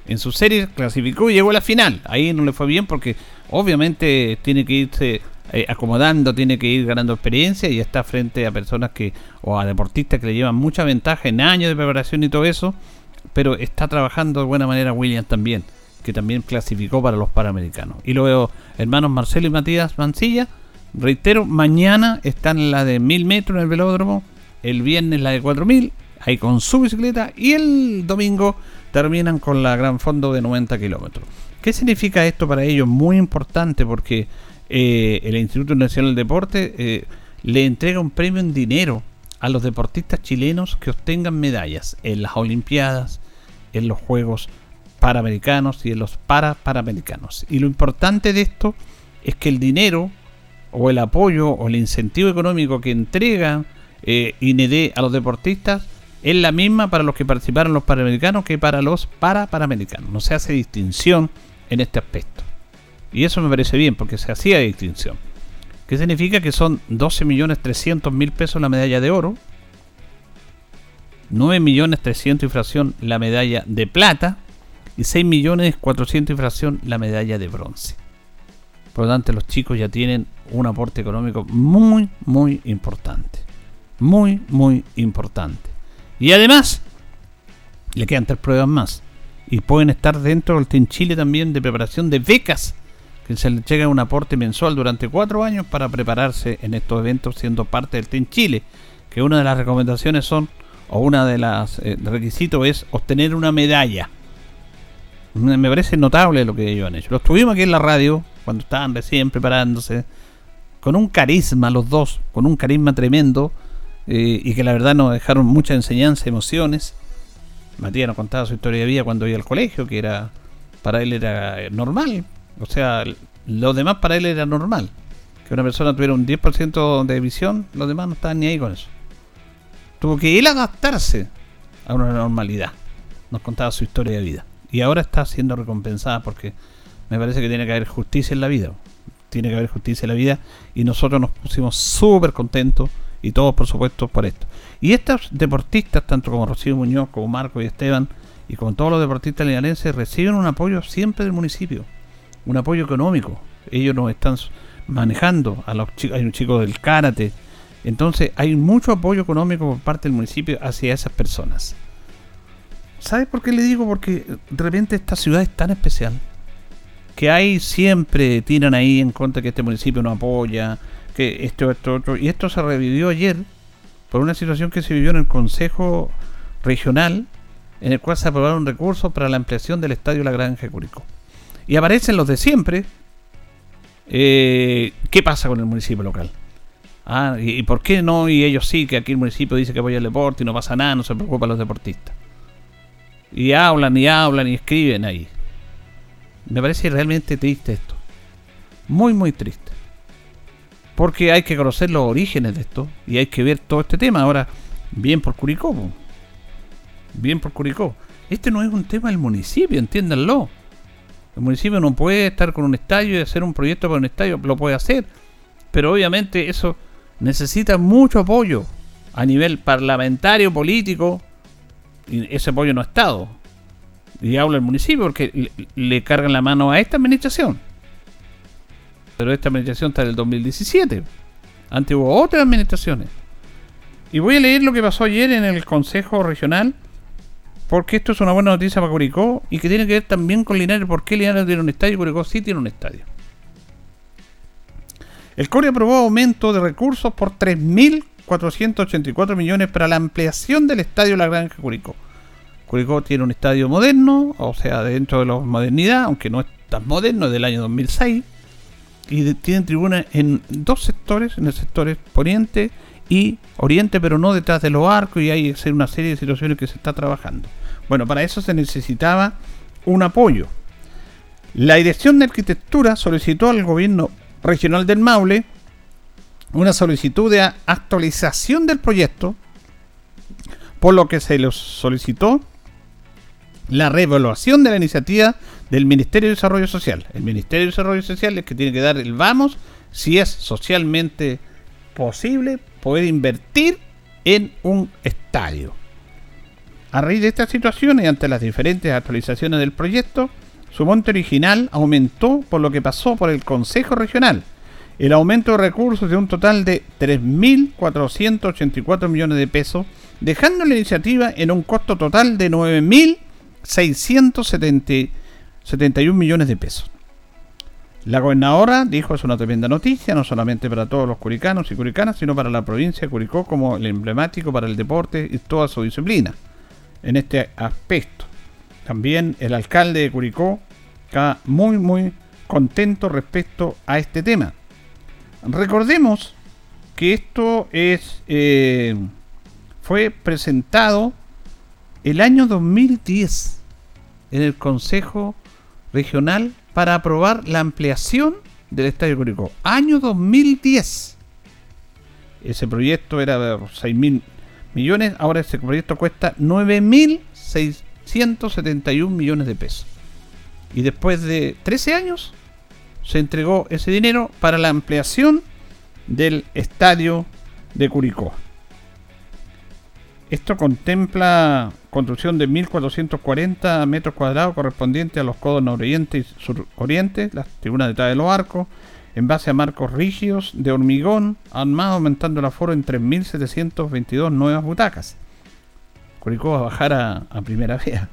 En su serie clasificó y llegó a la final. Ahí no le fue bien porque obviamente tiene que irse eh, acomodando, tiene que ir ganando experiencia y está frente a personas que, o a deportistas que le llevan mucha ventaja en años de preparación y todo eso. Pero está trabajando de buena manera Williams también que también clasificó para los Panamericanos. Y luego, hermanos Marcelo y Matías Mancilla, reitero, mañana están la de 1000 metros en el velódromo, el viernes la de 4000, ahí con su bicicleta, y el domingo terminan con la gran fondo de 90 kilómetros. ¿Qué significa esto para ellos? Muy importante porque eh, el Instituto Nacional del Deporte eh, le entrega un premio en dinero a los deportistas chilenos que obtengan medallas en las Olimpiadas, en los Juegos Panamericanos y en los para Panamericanos. Y lo importante de esto es que el dinero o el apoyo o el incentivo económico que entrega eh, INED a los deportistas es la misma para los que participaron los Panamericanos que para los para Panamericanos. No se hace distinción en este aspecto. Y eso me parece bien porque se hacía distinción. ¿Qué significa? Que son 12.300.000 pesos la medalla de oro, 9.300.000 inflación la medalla de plata, y 6 millones 400 infracción la medalla de bronce. Por lo tanto, los chicos ya tienen un aporte económico muy, muy importante. Muy, muy importante. Y además, le quedan tres pruebas más. Y pueden estar dentro del Team Chile también de preparación de becas, que se les llega un aporte mensual durante cuatro años para prepararse en estos eventos siendo parte del Team Chile. Que una de las recomendaciones son, o una de las eh, requisitos es obtener una medalla me parece notable lo que ellos han hecho. Los tuvimos aquí en la radio cuando estaban recién preparándose, con un carisma los dos, con un carisma tremendo, eh, y que la verdad nos dejaron mucha enseñanza, emociones. Matías nos contaba su historia de vida cuando iba al colegio, que era para él era normal, o sea, lo demás para él era normal. que una persona tuviera un 10% de visión, los demás no estaban ni ahí con eso. Tuvo que él adaptarse a una normalidad. Nos contaba su historia de vida. Y ahora está siendo recompensada porque me parece que tiene que haber justicia en la vida. Tiene que haber justicia en la vida. Y nosotros nos pusimos súper contentos. Y todos, por supuesto, por esto. Y estos deportistas, tanto como Rocío Muñoz, como Marco y Esteban, y como todos los deportistas linarenses, reciben un apoyo siempre del municipio. Un apoyo económico. Ellos nos están manejando. A los chicos, hay un chico del karate. Entonces hay mucho apoyo económico por parte del municipio hacia esas personas. ¿Sabes por qué le digo? Porque de repente esta ciudad es tan especial. Que hay siempre tiran ahí en contra que este municipio no apoya, que esto, esto, otro. Y esto se revivió ayer por una situación que se vivió en el Consejo Regional, en el cual se aprobaron recursos para la ampliación del Estadio La Granja Curicó. Y aparecen los de siempre. Eh, ¿Qué pasa con el municipio local? Ah, ¿y, ¿y por qué no? Y ellos sí, que aquí el municipio dice que apoya el deporte y no pasa nada, no se preocupa los deportistas. Y hablan y hablan y escriben ahí. Me parece realmente triste esto. Muy, muy triste. Porque hay que conocer los orígenes de esto y hay que ver todo este tema. Ahora, bien por Curicó. Bien por Curicó. Este no es un tema del municipio, entiéndanlo. El municipio no puede estar con un estadio y hacer un proyecto para un estadio, lo puede hacer. Pero obviamente eso necesita mucho apoyo a nivel parlamentario, político, ese apoyo no ha estado. Y habla el municipio porque le, cargan la mano a esta administración. Pero esta administración está del 2017. Antes hubo otras administraciones. Y voy a leer lo que pasó ayer en el Consejo Regional. Porque esto es una buena noticia para Curicó. Y que tiene que ver también con Linares. ¿Por qué Linares tiene un estadio y Curicó sí tiene un estadio? El CORE aprobó aumento de recursos por 3.484 millones para la ampliación del estadio La Granja Curicó. Curicó tiene un estadio moderno, o sea, dentro de la modernidad, aunque no es tan moderno, es del año 2006. Y tienen tribunas en dos sectores, en el sector poniente y oriente, pero no detrás de los arcos, y hay una serie de situaciones que se está trabajando. Bueno, para eso se necesitaba un apoyo. La Dirección de Arquitectura solicitó al gobierno regional del Maule una solicitud de actualización del proyecto, por lo que se les solicitó la reevaluación de la iniciativa del Ministerio de Desarrollo Social. El Ministerio de Desarrollo Social es que tiene que dar el vamos si es socialmente posible poder invertir en un estadio. A raíz de esta situación y ante las diferentes actualizaciones del proyecto, su monte original aumentó por lo que pasó por el Consejo Regional. El aumento de recursos de un total de 3.484 millones de pesos, dejando la iniciativa en un costo total de 9.671 millones de pesos. La gobernadora dijo es una tremenda noticia, no solamente para todos los curicanos y curicanas, sino para la provincia de Curicó como el emblemático para el deporte y toda su disciplina en este aspecto. También el alcalde de Curicó está muy muy contento respecto a este tema. Recordemos que esto es eh, fue presentado el año 2010 en el Consejo Regional para aprobar la ampliación del Estadio Curicó. Año 2010. Ese proyecto era de 6 mil millones, ahora ese proyecto cuesta 9.671 millones de pesos. Y después de 13 años se entregó ese dinero para la ampliación del estadio de Curicó. Esto contempla construcción de 1.440 metros cuadrados correspondiente a los codos nororiente y suroriente, las tribunas detrás de los arcos, en base a marcos rígidos de hormigón, armado aumentando el aforo en 3.722 nuevas butacas. Curicó va a bajar a, a primera vía.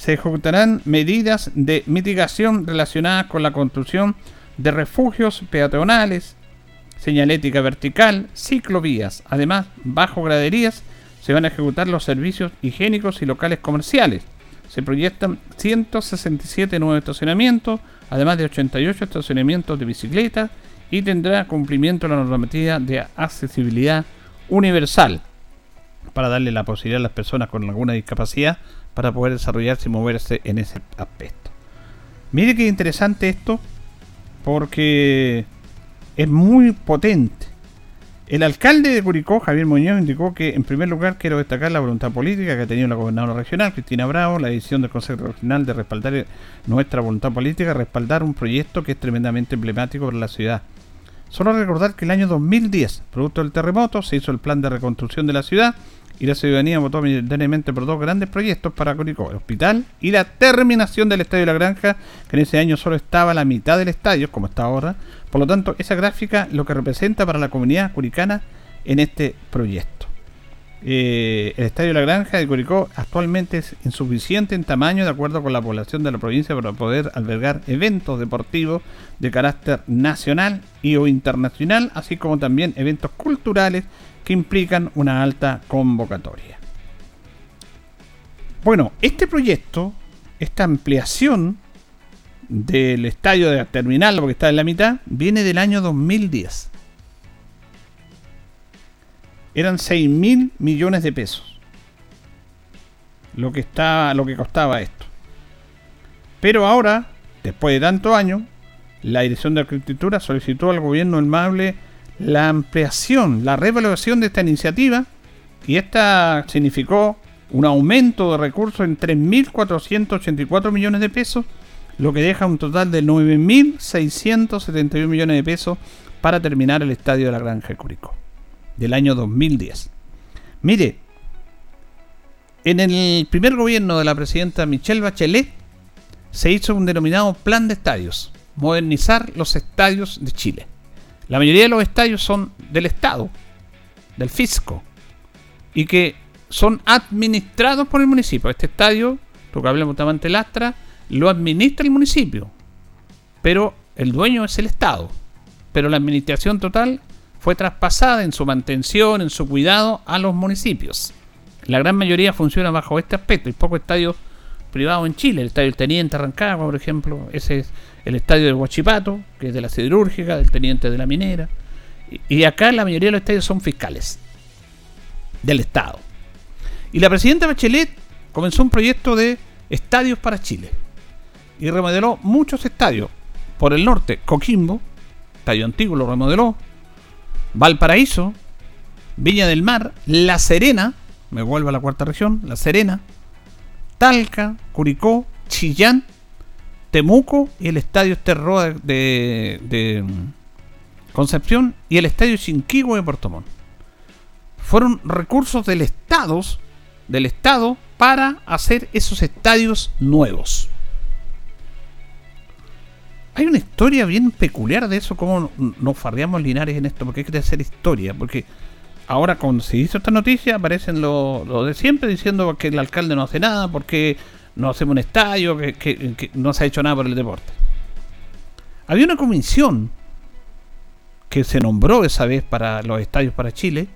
Se ejecutarán medidas de mitigación relacionadas con la construcción de refugios peatonales, señalética vertical, ciclovías. Además, bajo graderías se van a ejecutar los servicios higiénicos y locales comerciales. Se proyectan 167 nuevos estacionamientos, además de 88 estacionamientos de bicicletas y tendrá cumplimiento la normativa de accesibilidad universal para darle la posibilidad a las personas con alguna discapacidad para poder desarrollarse y moverse en ese aspecto. Mire qué interesante esto, porque es muy potente. El alcalde de Curicó, Javier Muñoz, indicó que en primer lugar quiero destacar la voluntad política que ha tenido la gobernadora regional, Cristina Bravo, la decisión del Consejo Regional de respaldar nuestra voluntad política, respaldar un proyecto que es tremendamente emblemático para la ciudad. Solo recordar que el año 2010, producto del terremoto, se hizo el plan de reconstrucción de la ciudad y la ciudadanía votó mayoritariamente por dos grandes proyectos para Curicó, el hospital y la terminación del Estadio la Granja, que en ese año solo estaba la mitad del estadio, como está ahora. Por lo tanto, esa gráfica lo que representa para la comunidad curicana en este proyecto. Eh, el Estadio la Granja de Curicó actualmente es insuficiente en tamaño de acuerdo con la población de la provincia para poder albergar eventos deportivos de carácter nacional y o internacional, así como también eventos culturales que implican una alta convocatoria. Bueno, este proyecto, esta ampliación del estadio de terminal, porque está en la mitad, viene del año 2010. Eran 6 mil millones de pesos. Lo que, está, lo que costaba esto. Pero ahora, después de tantos años, la Dirección de Arquitectura solicitó al gobierno del Mable la ampliación, la revaluación de esta iniciativa y esta significó un aumento de recursos en 3.484 millones de pesos, lo que deja un total de 9.671 millones de pesos para terminar el estadio de la Granja Curicó del año 2010. Mire, en el primer gobierno de la presidenta Michelle Bachelet se hizo un denominado plan de estadios, modernizar los estadios de Chile. La mayoría de los estadios son del Estado, del fisco, y que son administrados por el municipio. Este estadio, lo que hablamos de Lastra, lo administra el municipio, pero el dueño es el Estado. Pero la administración total fue traspasada en su mantención, en su cuidado a los municipios. La gran mayoría funciona bajo este aspecto. Hay pocos estadios privados en Chile. El estadio del Teniente Arrancagua, por ejemplo, ese es el estadio de Huachipato, que es de la siderúrgica, del Teniente de la Minera. Y, acá la mayoría de los estadios son fiscales del Estado. Y la presidenta Bachelet comenzó un proyecto de estadios para Chile. Y remodeló muchos estadios. Por el norte, Coquimbo, estadio antiguo lo remodeló. Valparaíso, Viña del Mar, La Serena, me vuelvo a la cuarta región, La Serena, Talca, Curicó, Chillán, Temuco y el Estadio Esterroa de, de, Concepción y el Estadio Chinquihue de Puerto Montt. Fueron recursos del Estado, del Estado para hacer esos estadios nuevos. Hay una historia bien peculiar de eso, cómo nos farreamos Linares en esto, porque hay que hacer historia, porque ahora cuando se hizo esta noticia aparecen lo, lo de siempre diciendo que el alcalde no hace nada, porque no hacemos un estadio, que, no se ha hecho nada por el deporte. Había una comisión que se nombró esa vez para los estadios para Chile,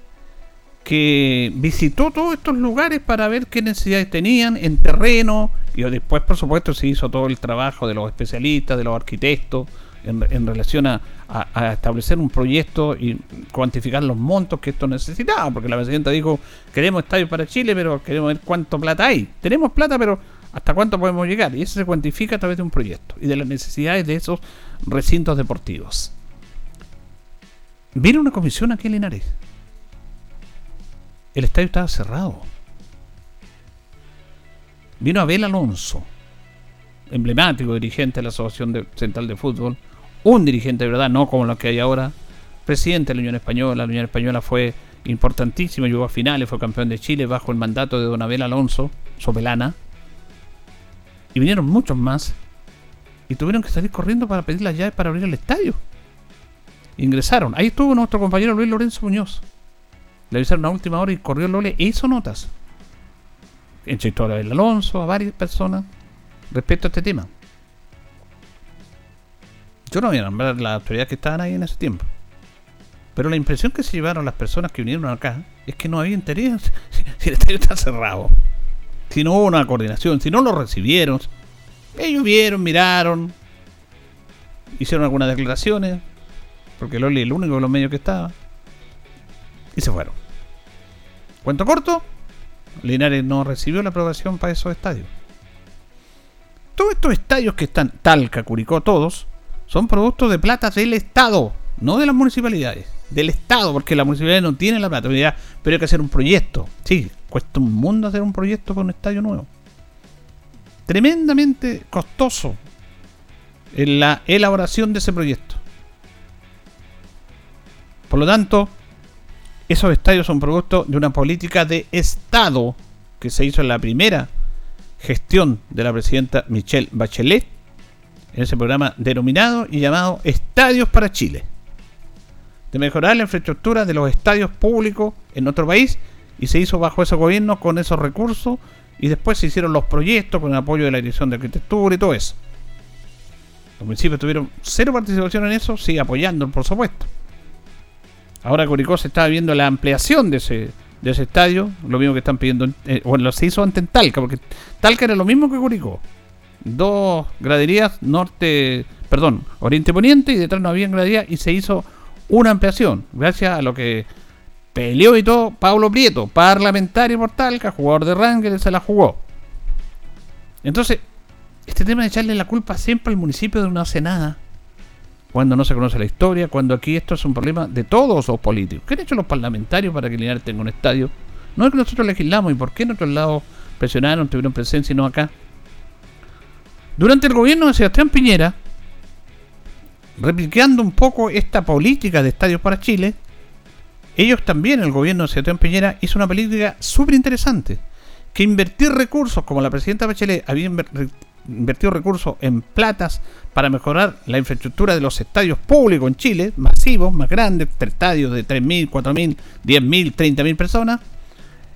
que visitó todos estos lugares para ver qué necesidades tenían en terreno, y después, por supuesto, se hizo todo el trabajo de los especialistas, de los arquitectos, en, relación a, establecer un proyecto y cuantificar los montos que esto necesitaba, porque la presidenta dijo, queremos estadios para Chile, pero queremos ver cuánto plata hay. Tenemos plata, pero hasta cuánto podemos llegar. Y eso se cuantifica a través de un proyecto y de las necesidades de esos recintos deportivos. Vino una comisión aquí en Linares. El estadio estaba cerrado. Vino Abel Alonso, emblemático dirigente de la Asociación Central de Fútbol, un dirigente de verdad, no como lo que hay ahora, presidente de la Unión Española. La Unión Española fue importantísima, llegó a finales, fue campeón de Chile bajo el mandato de don Abel Alonso, Sopelana. Y vinieron muchos más. Y tuvieron que salir corriendo para pedir las llaves para abrir el estadio. Ingresaron. Ahí estuvo nuestro compañero Luis Lorenzo Muñoz. Le avisaron a última hora y corrió Lole e hizo notas. Entrevistó a Alonso, a varias personas respecto a este tema. Yo no voy a nombrar las autoridades que estaban ahí en ese tiempo. Pero la impresión que se llevaron las personas que vinieron acá es que no había interés <laughs> si el estadio está cerrado si no hubo una coordinación, si no lo recibieron. Ellos vieron, miraron, hicieron algunas declaraciones, porque Loli es el único de los medios que estaba, y se fueron. Cuento corto, Linares no recibió la aprobación para esos estadios. Todos estos estadios que están, Talca, Curicó, todos, son productos de plata del Estado. no de las municipalidades, del Estado, porque la municipalidad no tiene la plata. Pero hay que hacer un proyecto. Sí, cuesta un mundo hacer un proyecto con un estadio nuevo. Tremendamente costoso en la elaboración de ese proyecto. Por lo tanto, esos estadios son producto de una política de Estado que se hizo en la primera gestión de la presidenta Michelle Bachelet, en ese programa denominado y llamado Estadios para Chile, de mejorar la infraestructura de los estadios públicos en nuestro país, y se hizo bajo ese gobierno con esos recursos, y después se hicieron los proyectos con el apoyo de la Dirección de Arquitectura y todo eso. Los municipios tuvieron cero participación en eso, sí apoyando, por supuesto. Ahora Curicó se está viendo la ampliación de ese, de ese estadio, lo mismo que están pidiendo, eh, bueno, se hizo antes en Talca, porque Talca era lo mismo que Curicó. Dos graderías norte, perdón, oriente-poniente y detrás no había graderías y se hizo una ampliación, gracias a lo que peleó y todo Pablo Prieto, parlamentario por Talca, jugador de Rangel, se la jugó. Entonces, este tema de echarle la culpa siempre al municipio de no hace nada, cuando no se conoce la historia, cuando aquí esto es un problema de todos los políticos. ¿Qué han hecho los parlamentarios para que Linares tenga un estadio? No es que nosotros legislamos, ¿y por qué en otros lados presionaron, tuvieron presencia y no acá? Durante el gobierno de Sebastián Piñera, replicando un poco esta política de estadios para Chile, ellos también, el gobierno de Sebastián Piñera, hizo una política súper interesante, que invertir recursos, como la presidenta Bachelet había invertido recursos en platas para mejorar la infraestructura de los estadios públicos en Chile, masivos, más grandes, estadios de 3.000, 4.000, 10.000, 30.000 personas.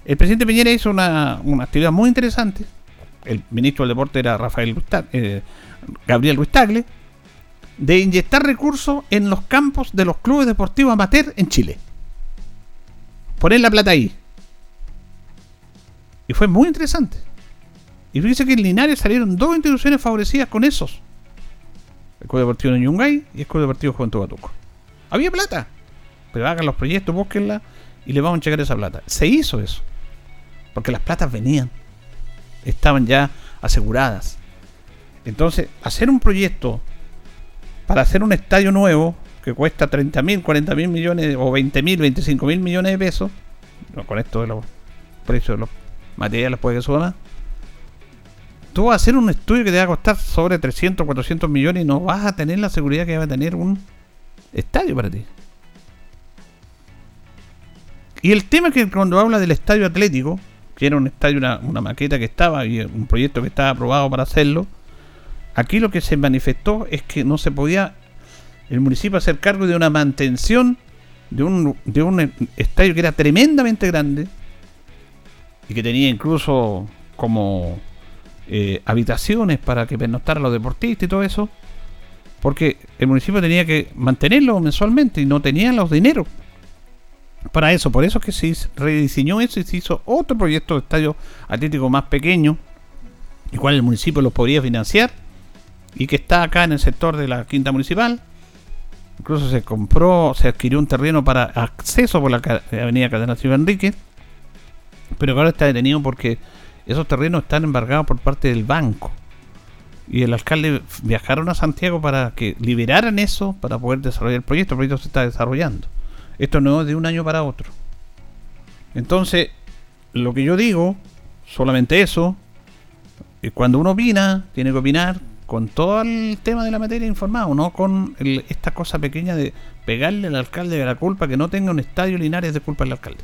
El presidente Piñera hizo una, actividad muy interesante. El ministro del Deporte era Rafael eh, Gabriel Ruiz Tagle, de inyectar recursos en los campos de los clubes deportivos amateur en Chile. Poner la plata ahí. Y fue muy interesante. Y fíjense que en Linares salieron dos instituciones favorecidas con esos. El Club Deportivo de Yungay y el Club Deportivo Juventud Batuco. Había plata. Pero hagan los proyectos, búsquenla y le vamos a entregar esa plata. Se hizo eso. Porque las platas venían. Estaban ya aseguradas. Entonces, hacer un proyecto para hacer un estadio nuevo que cuesta 30 mil, 40 mil millones o 20 mil, 25 mil millones de pesos, con esto de los precios de los materiales puede que suba más, tú vas a hacer un estudio que te va a costar sobre 300, 400 millones y no vas a tener la seguridad que va a tener un estadio para ti. Y el tema es que cuando habla del estadio atlético, que era un estadio, una, una maqueta que estaba y un proyecto que estaba aprobado para hacerlo, aquí lo que se manifestó es que no se podía el municipio hacer cargo de una mantención de un, de un estadio que era tremendamente grande y que tenía incluso como eh, habitaciones para que pernoctaran los deportistas y todo eso, porque el municipio tenía que mantenerlo mensualmente y no tenía los dineros para eso. Por eso que se rediseñó eso y se hizo otro proyecto de estadio atlético más pequeño, el cual el municipio lo podría financiar y que está acá en el sector de la quinta municipal. Incluso se compró, se adquirió un terreno para acceso por la avenida Cadena Ciudad Enrique, pero ahora está detenido porque esos terrenos están embargados por parte del banco. Y el alcalde viajaron a Santiago para que liberaran eso para poder desarrollar el proyecto. El proyecto se está desarrollando. Esto no es de un año para otro. Entonces, lo que yo digo, solamente eso, es cuando uno opina, tiene que opinar con todo el tema de la materia informado, no con esta cosa pequeña de pegarle al alcalde de la culpa que no tenga un estadio Linares de culpa del alcalde.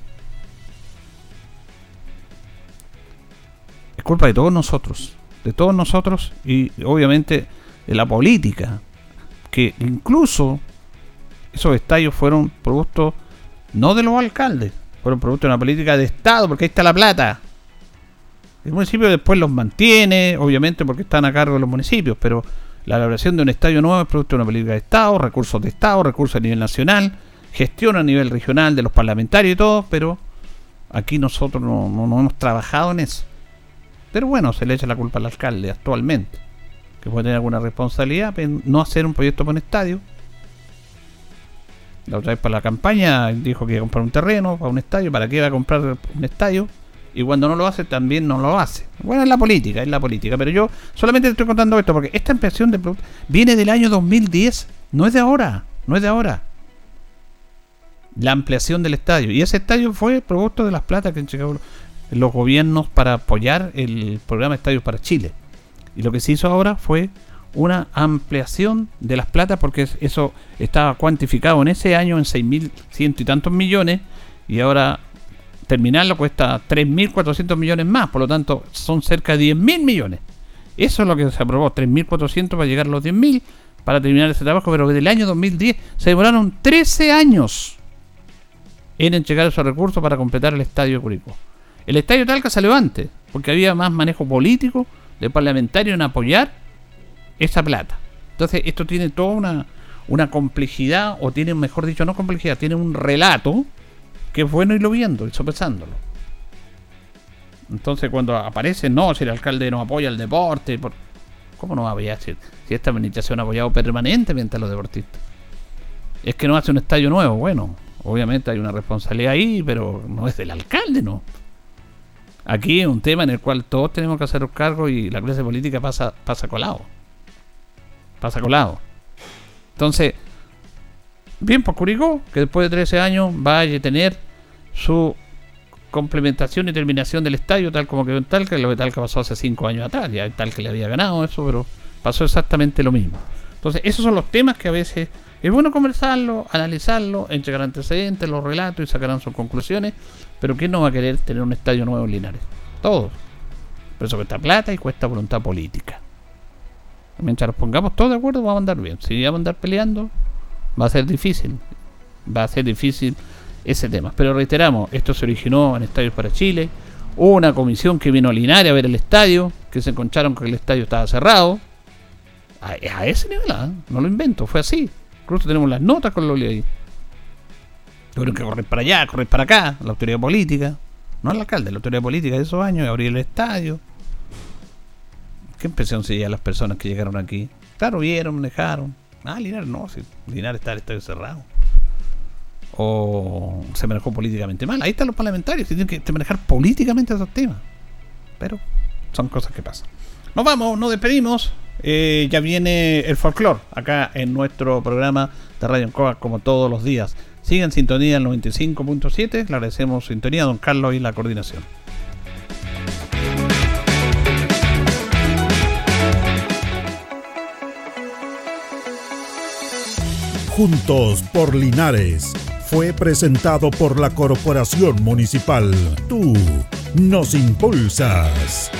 Culpa de todos nosotros, de todos nosotros y obviamente de la política, que incluso esos estadios fueron producto no de los alcaldes, fueron producto de una política de Estado, porque ahí está la plata. El municipio después los mantiene, obviamente porque están a cargo de los municipios, pero la elaboración de un estadio nuevo es producto de una política de Estado, recursos de Estado, recursos a nivel nacional, gestión a nivel regional de los parlamentarios y todo, pero aquí nosotros no, no hemos trabajado en eso. Pero bueno, se le echa la culpa al alcalde actualmente, que puede tener alguna responsabilidad en no hacer un proyecto con estadio. La otra vez para la campaña dijo que iba a comprar un terreno para un estadio. ¿Para qué iba a comprar un estadio? Y cuando no lo hace, también no lo hace. Bueno, es la política, es la política. Pero yo solamente estoy contando esto porque esta ampliación de viene del año 2010. No es de ahora, no es de ahora. la ampliación del estadio. Y ese estadio fue producto de las plata que entregó los gobiernos para apoyar el programa Estadios para Chile. Y lo que se hizo ahora fue una ampliación de las plata porque eso estaba cuantificado en ese año en 6.100 y tantos millones y ahora terminarlo cuesta 3.400 millones más, por lo tanto son cerca de 10.000 millones. Eso es lo que se aprobó, 3.400 para llegar a los 10.000 para terminar ese trabajo, pero desde el año 2010 se demoraron 13 años en entregar esos recursos para completar el estadio de Curicó. El estadio Talca salió antes, porque había más manejo político de parlamentario en apoyar esa plata. Entonces esto tiene toda una, una complejidad, o tiene, mejor dicho, no complejidad, tiene un relato que es bueno irlo viendo, y sopesándolo. Entonces cuando aparece, no, si el alcalde no apoya el deporte, por, ¿cómo no va a apoyar si, si esta administración ha apoyado permanentemente a los deportistas? Es que no hace un estadio nuevo, bueno, obviamente hay una responsabilidad ahí, pero no es del alcalde, ¿no? Aquí es un tema en el cual todos tenemos que hacer cargo y la clase política pasa, pasa colado. Pasa colado. Entonces, bien por Curicó, que después de 13 años vaya a tener su complementación y terminación del estadio, tal como quedó en Talca, lo que Talca pasó hace 5 años atrás, ya Talca le había ganado eso, pero pasó exactamente lo mismo. Entonces, esos son los temas que a veces es bueno conversarlo, analizarlo, entregar antecedentes, los relatos y sacarán sus conclusiones, pero ¿quién no va a querer tener un estadio nuevo en Linares? Todos. Pero eso cuesta plata y cuesta voluntad política. Mientras nos pongamos todos de acuerdo, vamos a andar bien. Si vamos a andar peleando, va a ser difícil. Va a ser difícil ese tema. Pero reiteramos, esto se originó en Estadios para Chile. Hubo una comisión que vino a Linares a ver el estadio, que se encontraron con que el estadio estaba cerrado. A, ese nivel, ¿ah? no lo invento, fue así. Incluso tenemos las notas con Loli ahí. Tuvieron que correr para allá, correr para acá, la autoridad política. No el alcalde, la autoridad política de esos años, abrir el estadio. ¿Qué impresión se a las personas que llegaron aquí? Claro, vieron, dejaron. Ah, Linares no, si Linares está el estadio cerrado o se manejó políticamente mal. Ahí están los parlamentarios que tienen que manejar políticamente esos temas. Pero son cosas que pasan. Nos vamos, nos despedimos. Eh, ya viene el folclore acá en nuestro programa de Radio Encoa como todos los días. Sigan sintonía al 95.7. Le agradecemos sintonía a don Carlos y la coordinación. Juntos por Linares fue presentado por la Corporación Municipal. Tú nos impulsas.